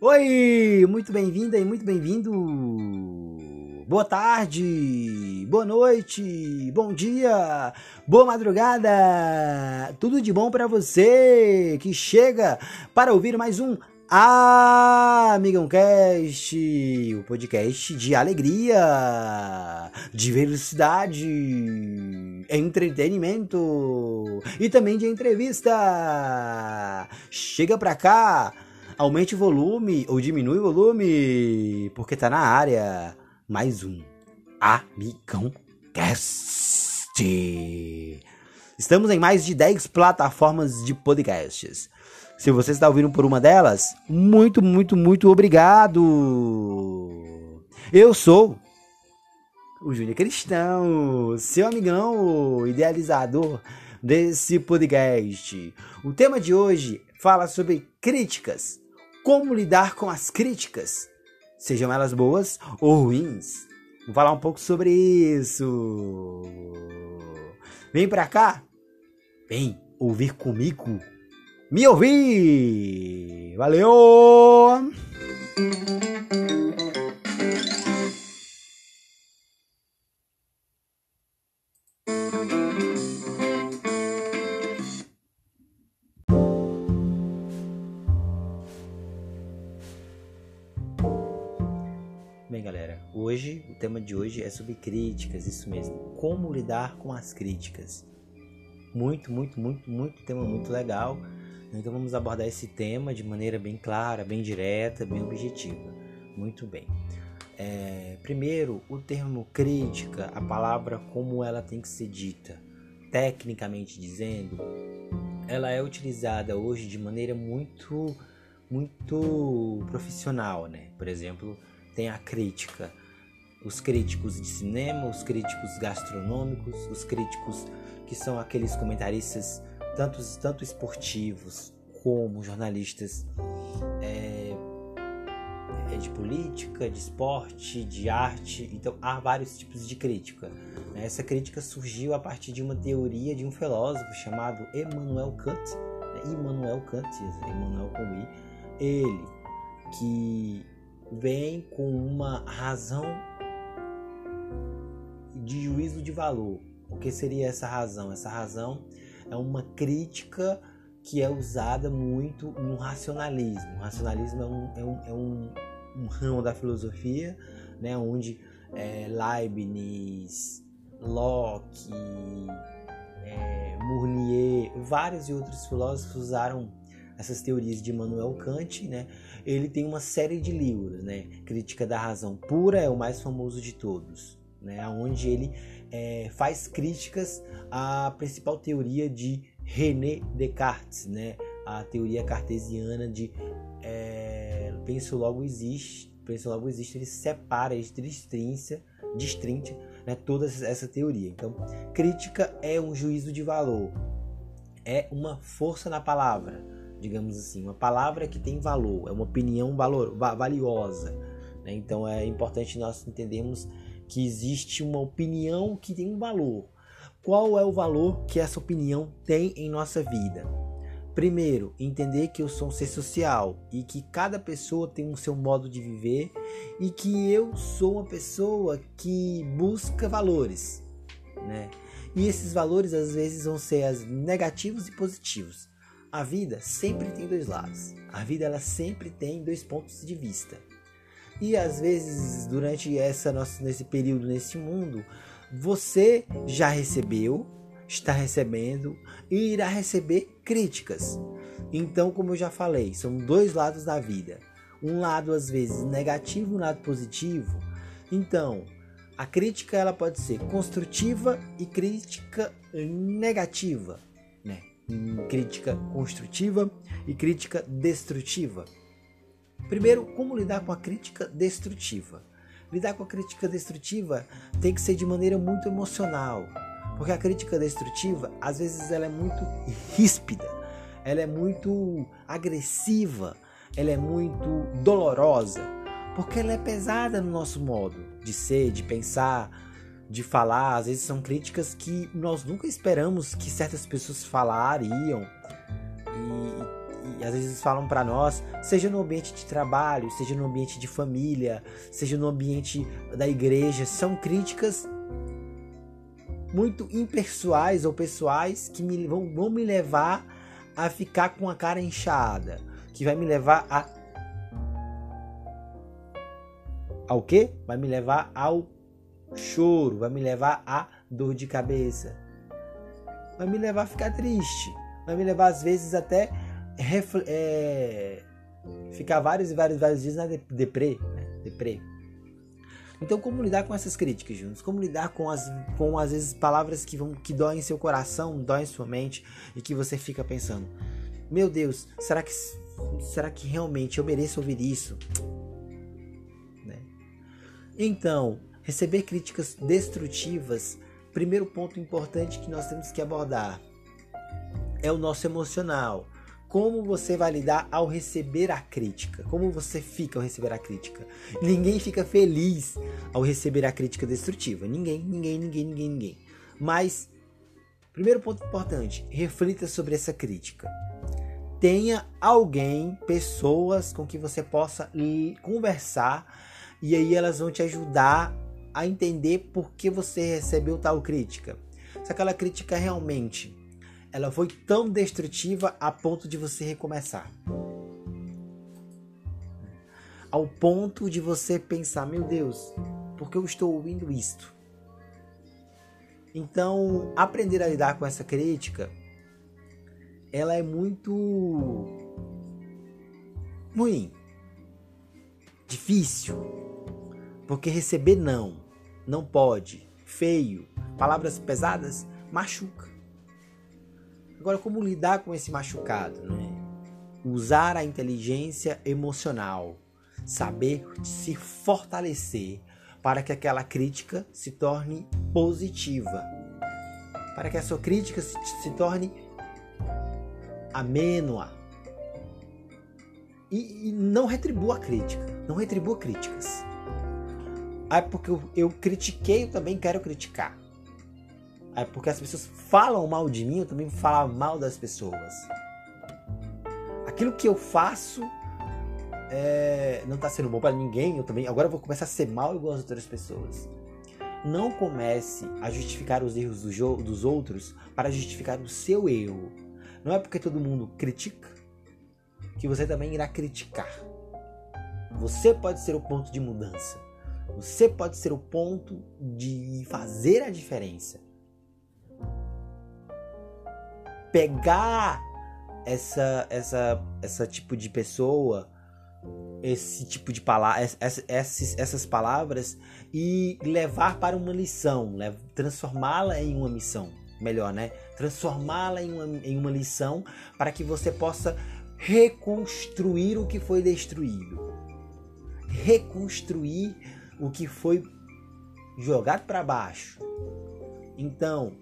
Oi, muito bem-vinda e muito bem-vindo. Boa tarde, boa noite, bom dia, boa madrugada. Tudo de bom para você que chega para ouvir mais um Amigão Cast, o podcast de alegria, de velocidade, entretenimento e também de entrevista. Chega pra cá, aumente o volume ou diminui o volume, porque tá na área mais um Amigão Cast. Estamos em mais de 10 plataformas de podcasts. Se você está ouvindo por uma delas, muito, muito, muito obrigado. Eu sou o Júnior Cristão, seu amigão, idealizador desse podcast. O tema de hoje fala sobre críticas. Como lidar com as críticas, sejam elas boas ou ruins. Vou falar um pouco sobre isso. Vem pra cá. Vem ouvir comigo me ouvir. Valeu! De hoje é sobre críticas, isso mesmo. Como lidar com as críticas. Muito, muito, muito, muito tema muito legal então vamos abordar esse tema de maneira bem clara, bem direta, bem objetiva. Muito bem. É, primeiro, o termo crítica, a palavra como ela tem que ser dita, tecnicamente dizendo, ela é utilizada hoje de maneira muito, muito profissional, né? Por exemplo, tem a crítica, os críticos de cinema, os críticos gastronômicos, os críticos que são aqueles comentaristas tanto, tanto esportivos como jornalistas é, de política, de esporte, de arte. Então há vários tipos de crítica. Essa crítica surgiu a partir de uma teoria de um filósofo chamado Emmanuel Kant. Né? Immanuel Kant, Emmanuel com I. Ele que vem com uma razão de juízo de valor. O que seria essa razão? Essa razão é uma crítica que é usada muito no racionalismo. O racionalismo é um, é um, é um, um ramo da filosofia, né, onde é, Leibniz, Locke, é, Mournier, vários e outros filósofos usaram essas teorias de Immanuel Kant, né? Ele tem uma série de livros, né? Crítica da Razão Pura é o mais famoso de todos, né? Onde ele é, faz críticas à principal teoria de René Descartes, né? a teoria cartesiana de é, penso logo existe, penso logo existe, ele separa, ele destrincha, destrincha né, toda essa teoria. Então, crítica é um juízo de valor, é uma força na palavra, digamos assim, uma palavra que tem valor, é uma opinião valor, valiosa. Né? Então, é importante nós entendermos que existe uma opinião que tem um valor. Qual é o valor que essa opinião tem em nossa vida? Primeiro, entender que eu sou um ser social e que cada pessoa tem um seu modo de viver e que eu sou uma pessoa que busca valores, né? E esses valores às vezes vão ser as negativos e positivos. A vida sempre tem dois lados. A vida ela sempre tem dois pontos de vista. E às vezes, durante essa nossa, nesse período, nesse mundo, você já recebeu, está recebendo e irá receber críticas. Então, como eu já falei, são dois lados da vida. Um lado às vezes negativo, um lado positivo. Então, a crítica ela pode ser construtiva e crítica negativa, né? Crítica construtiva e crítica destrutiva. Primeiro, como lidar com a crítica destrutiva? Lidar com a crítica destrutiva tem que ser de maneira muito emocional, porque a crítica destrutiva, às vezes, ela é muito ríspida, ela é muito agressiva, ela é muito dolorosa, porque ela é pesada no nosso modo de ser, de pensar, de falar. Às vezes são críticas que nós nunca esperamos que certas pessoas falariam. Às vezes falam para nós, seja no ambiente de trabalho, seja no ambiente de família, seja no ambiente da igreja, são críticas muito impessoais ou pessoais que me, vão, vão me levar a ficar com a cara inchada, que vai me levar a ao quê? Vai me levar ao choro, vai me levar a dor de cabeça, vai me levar a ficar triste, vai me levar às vezes até é, ficar vários e vários, vários dias na deprê, né? deprê. Então, como lidar com essas críticas, juntos? Como lidar com as, com às vezes palavras que vão que doem seu coração, doem sua mente e que você fica pensando: meu Deus, será que será que realmente eu mereço ouvir isso? Né? Então, receber críticas destrutivas, primeiro ponto importante que nós temos que abordar é o nosso emocional como você vai lidar ao receber a crítica? Como você fica ao receber a crítica? Ninguém fica feliz ao receber a crítica destrutiva. Ninguém, ninguém, ninguém, ninguém, ninguém. Mas, primeiro ponto importante: reflita sobre essa crítica. Tenha alguém, pessoas com que você possa conversar e aí elas vão te ajudar a entender por que você recebeu tal crítica. Se aquela crítica realmente ela foi tão destrutiva a ponto de você recomeçar. Ao ponto de você pensar, meu Deus, por que eu estou ouvindo isto? Então, aprender a lidar com essa crítica, ela é muito ruim, difícil, porque receber não, não pode, feio, palavras pesadas machuca. Agora, como lidar com esse machucado? Né? Usar a inteligência emocional, saber se fortalecer para que aquela crítica se torne positiva, para que a sua crítica se, se torne amênua. E, e, não retribua a crítica, não retribua críticas. Ah, porque eu, eu critiquei, eu também quero criticar. É porque as pessoas falam mal de mim, eu também vou falar mal das pessoas. Aquilo que eu faço é, não está sendo bom para ninguém, eu também. Agora eu vou começar a ser mal igual as outras pessoas. Não comece a justificar os erros do dos outros para justificar o seu erro. Não é porque todo mundo critica que você também irá criticar. Você pode ser o ponto de mudança. Você pode ser o ponto de fazer a diferença. Pegar essa essa essa tipo de pessoa, esse tipo de palavra, essas, essas palavras e levar para uma lição, transformá-la em uma missão, melhor, né? Transformá-la em uma, em uma lição para que você possa reconstruir o que foi destruído, reconstruir o que foi jogado para baixo. Então,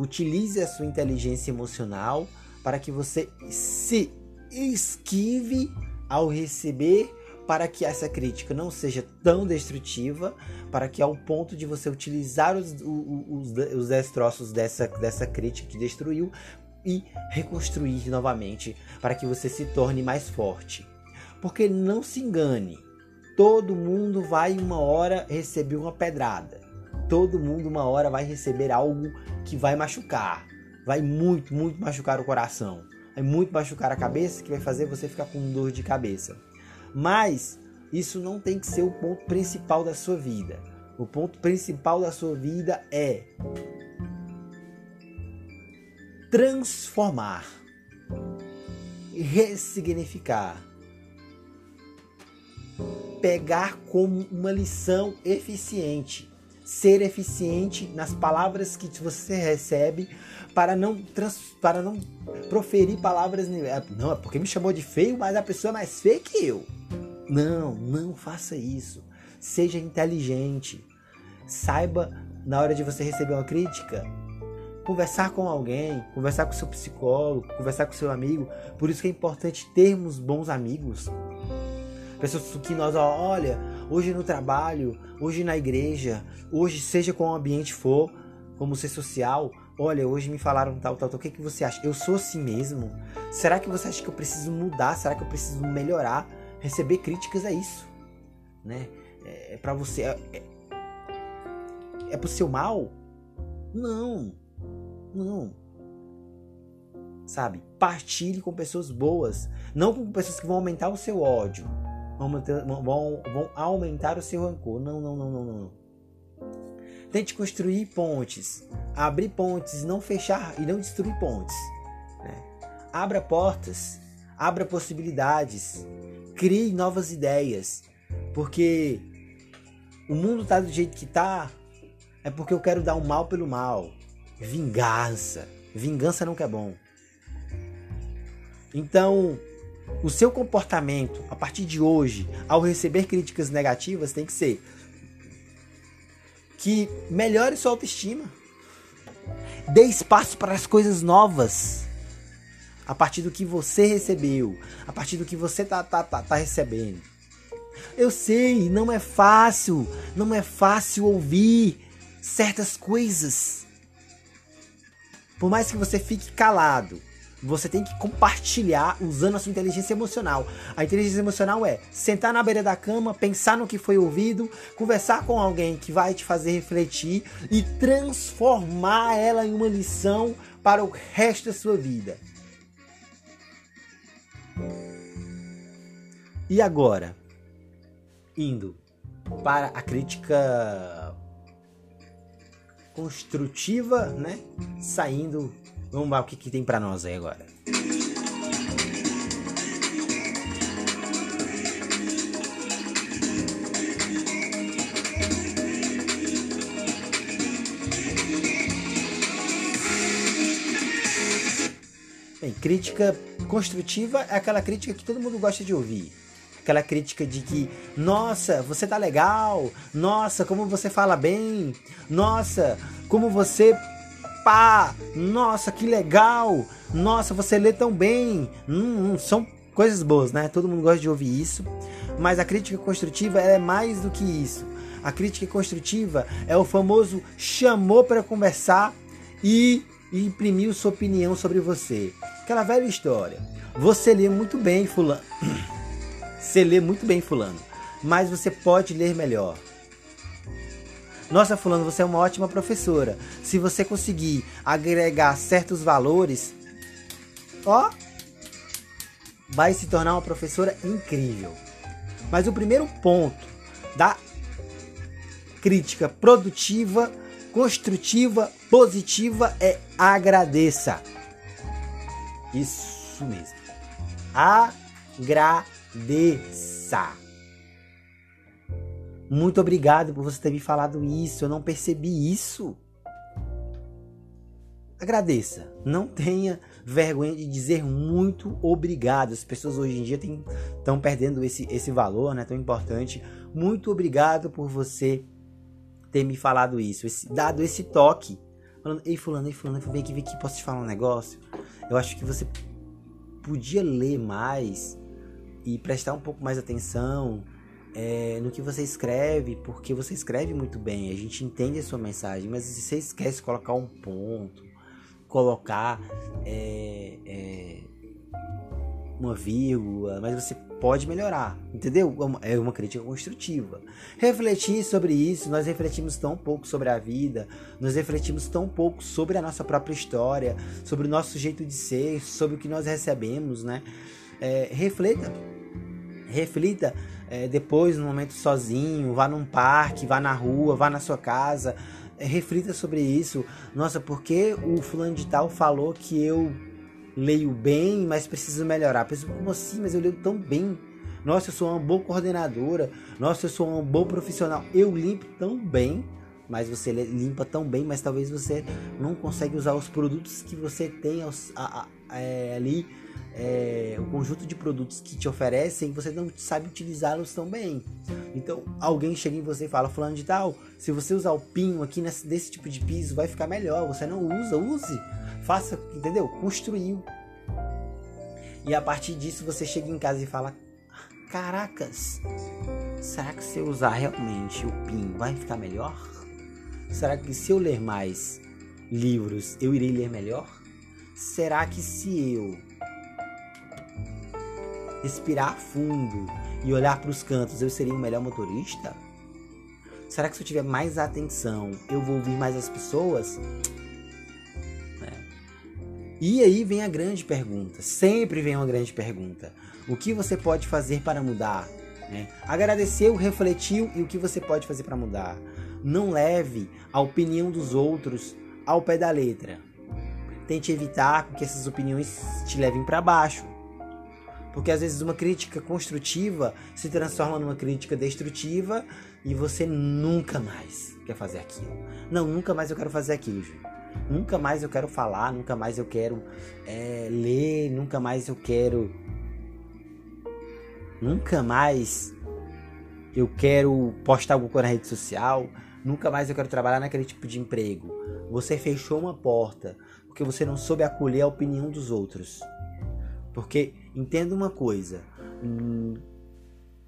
Utilize a sua inteligência emocional para que você se esquive ao receber para que essa crítica não seja tão destrutiva, para que ao ponto de você utilizar os, os, os destroços dessa, dessa crítica que destruiu e reconstruir novamente, para que você se torne mais forte. Porque não se engane, todo mundo vai uma hora receber uma pedrada todo mundo uma hora vai receber algo que vai machucar. Vai muito, muito machucar o coração. Vai muito machucar a cabeça, que vai fazer você ficar com dor de cabeça. Mas isso não tem que ser o ponto principal da sua vida. O ponto principal da sua vida é transformar, ressignificar, pegar como uma lição eficiente ser eficiente nas palavras que você recebe para não, trans, para não proferir palavras. É, não, é porque me chamou de feio, mas a pessoa é mais feia que eu. Não, não faça isso. Seja inteligente. Saiba, na hora de você receber uma crítica, conversar com alguém, conversar com seu psicólogo, conversar com seu amigo. Por isso que é importante termos bons amigos. Pessoas que nós, olha, hoje no trabalho, hoje na igreja, hoje seja qual ambiente for, como ser social, Olha, hoje me falaram tal, tal, tal. O que, que você acha? Eu sou assim mesmo? Será que você acha que eu preciso mudar? Será que eu preciso melhorar? Receber críticas é isso, né? É, é para você. É, é, é pro seu mal? Não, não. Sabe? Partilhe com pessoas boas, não com pessoas que vão aumentar o seu ódio, vão, vão, vão aumentar o seu rancor. Não, não, não, não, não. Tente construir pontes, abrir pontes, não fechar e não destruir pontes. Né? Abra portas, abra possibilidades, crie novas ideias, porque o mundo tá do jeito que tá é porque eu quero dar o mal pelo mal. Vingança. Vingança nunca é bom. Então, o seu comportamento a partir de hoje, ao receber críticas negativas, tem que ser que melhore sua autoestima. Dê espaço para as coisas novas. A partir do que você recebeu, a partir do que você tá, tá, tá, tá recebendo. Eu sei, não é fácil, não é fácil ouvir certas coisas. Por mais que você fique calado, você tem que compartilhar usando a sua inteligência emocional. A inteligência emocional é sentar na beira da cama, pensar no que foi ouvido, conversar com alguém que vai te fazer refletir e transformar ela em uma lição para o resto da sua vida. E agora, indo para a crítica construtiva, né? Saindo Vamos ver o que, que tem para nós aí agora. Bem, crítica construtiva é aquela crítica que todo mundo gosta de ouvir. Aquela crítica de que, nossa, você tá legal, nossa, como você fala bem, nossa, como você pá, nossa, que legal, nossa, você lê tão bem. Hum, hum, são coisas boas, né? Todo mundo gosta de ouvir isso. Mas a crítica construtiva é mais do que isso. A crítica construtiva é o famoso chamou para conversar e imprimiu sua opinião sobre você. Aquela velha história. Você lê muito bem, fulano. Você lê muito bem, fulano. Mas você pode ler melhor. Nossa, fulano, você é uma ótima professora. Se você conseguir agregar certos valores, ó, vai se tornar uma professora incrível. Mas o primeiro ponto da crítica produtiva, construtiva, positiva é agradeça. Isso mesmo. Agradeça. Muito obrigado por você ter me falado isso. Eu não percebi isso. Agradeça. Não tenha vergonha de dizer muito obrigado. As pessoas hoje em dia estão perdendo esse, esse valor, né? Tão importante. Muito obrigado por você ter me falado isso, esse, dado esse toque. Falando, ei fulano, ei fulano, vem aqui, vem aqui, posso te falar um negócio? Eu acho que você podia ler mais e prestar um pouco mais atenção é, no que você escreve, porque você escreve muito bem, a gente entende a sua mensagem, mas você esquece colocar um ponto, colocar é, é, uma vírgula, mas você pode melhorar, entendeu? É uma crítica construtiva. Refletir sobre isso, nós refletimos tão pouco sobre a vida, nós refletimos tão pouco sobre a nossa própria história, sobre o nosso jeito de ser, sobre o que nós recebemos, né? É, reflita, reflita é, depois, no momento sozinho, vá num parque, vá na rua, vá na sua casa, é, reflita sobre isso. Nossa, porque o fulano de tal falou que eu leio bem, mas preciso melhorar? Penso, como assim? Mas eu leio tão bem. Nossa, eu sou uma boa coordenadora. Nossa, eu sou uma boa profissional. Eu limpo tão bem, mas você limpa tão bem, mas talvez você não consegue usar os produtos que você tem aos, a, a, é, ali é, o conjunto de produtos que te oferecem, você não sabe utilizá-los tão bem. Então, alguém chega em você e fala, fulano de tal, se você usar o pinho aqui nesse, desse tipo de piso, vai ficar melhor. Você não usa, use. Faça, entendeu? Construiu. E a partir disso, você chega em casa e fala, caracas, será que se eu usar realmente o pinho vai ficar melhor? Será que se eu ler mais livros, eu irei ler melhor? Será que se eu respirar fundo e olhar para os cantos, eu seria um melhor motorista? Será que se eu tiver mais atenção, eu vou ouvir mais as pessoas? É. E aí vem a grande pergunta, sempre vem uma grande pergunta. O que você pode fazer para mudar? Né? Agradeceu, refletiu e o que você pode fazer para mudar? Não leve a opinião dos outros ao pé da letra. Tente evitar que essas opiniões te levem para baixo. Porque às vezes uma crítica construtiva se transforma numa crítica destrutiva e você nunca mais quer fazer aquilo. Não, nunca mais eu quero fazer aquilo, Ju. Nunca mais eu quero falar, nunca mais eu quero é, ler, nunca mais eu quero. Nunca mais eu quero postar alguma coisa na rede social. Nunca mais eu quero trabalhar naquele tipo de emprego. Você fechou uma porta porque você não soube acolher a opinião dos outros. Porque entenda uma coisa: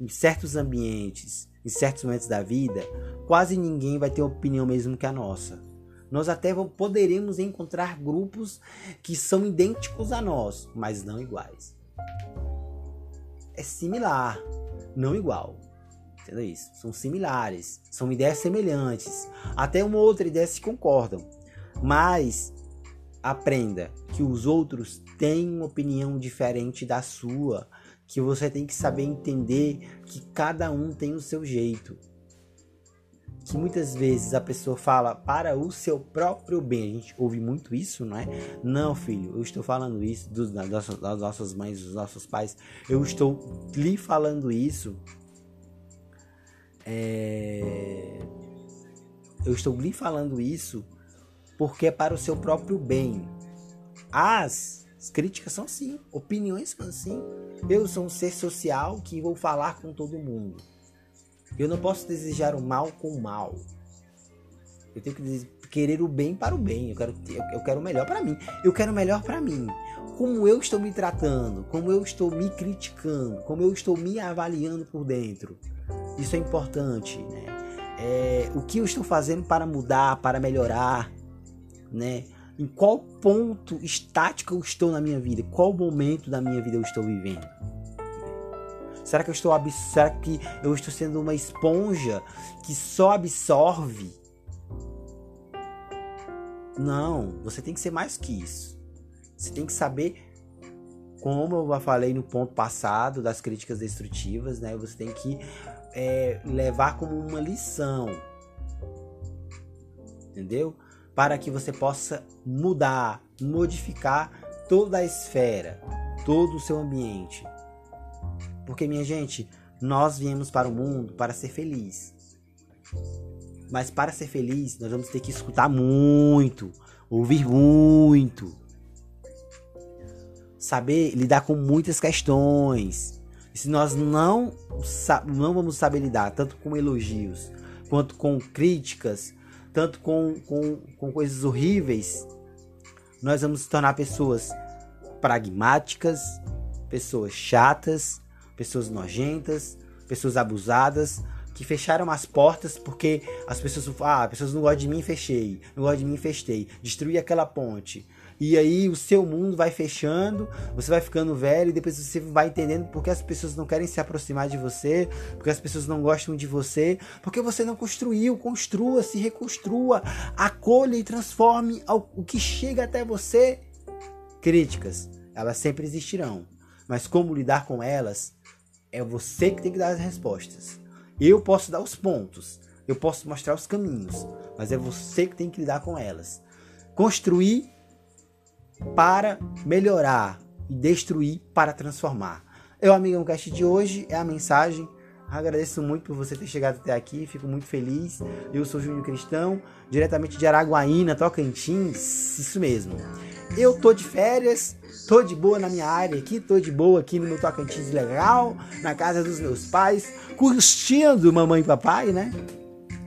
em certos ambientes, em certos momentos da vida, quase ninguém vai ter opinião mesmo que a nossa. Nós até poderemos encontrar grupos que são idênticos a nós, mas não iguais. É similar, não igual. Entendeu isso? São similares, são ideias semelhantes. Até uma outra ideia se concordam. Mas aprenda que os outros têm uma opinião diferente da sua, que você tem que saber entender que cada um tem o seu jeito. Que muitas vezes a pessoa fala para o seu próprio bem. A gente ouve muito isso, não é? Não, filho, eu estou falando isso dos, das, das nossas mães, dos nossos pais. Eu estou lhe falando isso. É... Eu estou lhe falando isso porque é para o seu próprio bem. As, as críticas são assim, opiniões são assim. Eu sou um ser social que vou falar com todo mundo. Eu não posso desejar o mal com o mal. Eu tenho que querer o bem para o bem. Eu quero, eu quero o melhor para mim. Eu quero o melhor para mim. Como eu estou me tratando, como eu estou me criticando, como eu estou me avaliando por dentro. Isso é importante, né? É, o que eu estou fazendo para mudar, para melhorar, né? Em qual ponto estático eu estou na minha vida? Qual momento da minha vida eu estou vivendo? Será que eu estou será que eu estou sendo uma esponja que só absorve? Não, você tem que ser mais que isso. Você tem que saber como eu falei no ponto passado das críticas destrutivas, né? Você tem que é, levar como uma lição, entendeu? Para que você possa mudar, modificar toda a esfera, todo o seu ambiente. Porque, minha gente, nós viemos para o mundo para ser feliz. Mas para ser feliz, nós vamos ter que escutar muito, ouvir muito, saber lidar com muitas questões. E se nós não, não vamos saber lidar tanto com elogios quanto com críticas, tanto com, com, com coisas horríveis, nós vamos se tornar pessoas pragmáticas, pessoas chatas, pessoas nojentas, pessoas abusadas, que fecharam as portas porque as pessoas, ah, as pessoas não gostam de mim, fechei, não gostam de mim, fechei, destruí aquela ponte. E aí o seu mundo vai fechando, você vai ficando velho e depois você vai entendendo porque as pessoas não querem se aproximar de você, porque as pessoas não gostam de você, porque você não construiu, construa, se reconstrua, acolha e transforme o que chega até você. Críticas, elas sempre existirão, mas como lidar com elas é você que tem que dar as respostas. Eu posso dar os pontos, eu posso mostrar os caminhos, mas é você que tem que lidar com elas. Construir para melhorar e destruir para transformar. Eu, amigo, no cast de hoje é a mensagem. Agradeço muito por você ter chegado até aqui, fico muito feliz. Eu sou Júnior Cristão, diretamente de Araguaína, Tocantins, isso mesmo. Eu tô de férias, tô de boa na minha área aqui, tô de boa aqui no meu Tocantins legal, na casa dos meus pais, curtindo mamãe e papai, né?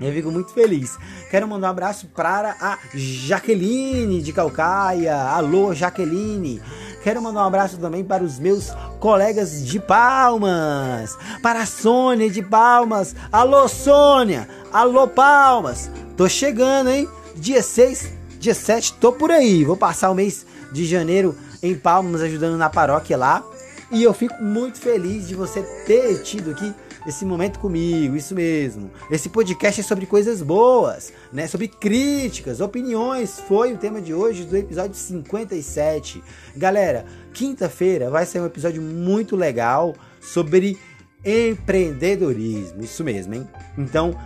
Eu fico muito feliz. Quero mandar um abraço para a Jaqueline de Calcaia. Alô, Jaqueline. Quero mandar um abraço também para os meus colegas de Palmas. Para a Sônia de Palmas. Alô, Sônia. Alô, Palmas. Tô chegando, hein? Dia 6 Dia 7, tô por aí. Vou passar o mês de janeiro em Palmas ajudando na paróquia lá. E eu fico muito feliz de você ter tido aqui esse momento comigo, isso mesmo. Esse podcast é sobre coisas boas, né? Sobre críticas, opiniões. Foi o tema de hoje do episódio 57. Galera, quinta-feira vai ser um episódio muito legal sobre empreendedorismo. Isso mesmo, hein? Então,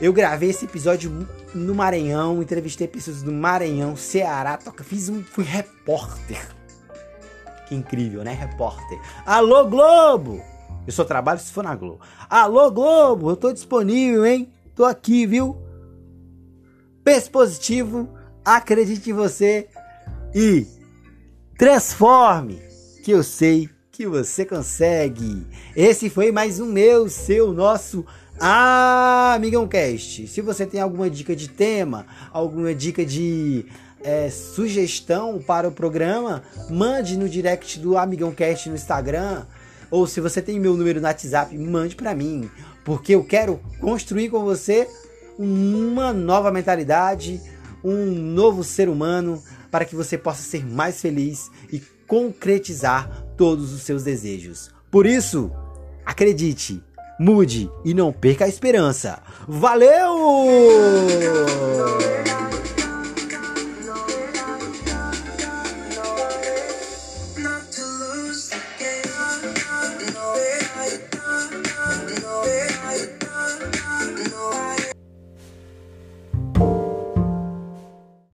eu gravei esse episódio no Maranhão, entrevistei pessoas do Maranhão, Ceará, toca, fiz um, fui repórter. Que incrível, né? Repórter. Alô Globo! Eu só trabalho se for na Globo. Alô, Globo, eu tô disponível, hein? Tô aqui, viu? Pense positivo, acredite em você e transforme, que eu sei que você consegue. Esse foi mais um meu, seu, nosso Amigão Cast. Se você tem alguma dica de tema, alguma dica de é, sugestão para o programa, mande no direct do Amigão Cast no Instagram ou se você tem meu número no WhatsApp, mande para mim, porque eu quero construir com você uma nova mentalidade, um novo ser humano para que você possa ser mais feliz e concretizar todos os seus desejos. Por isso, acredite, mude e não perca a esperança. Valeu!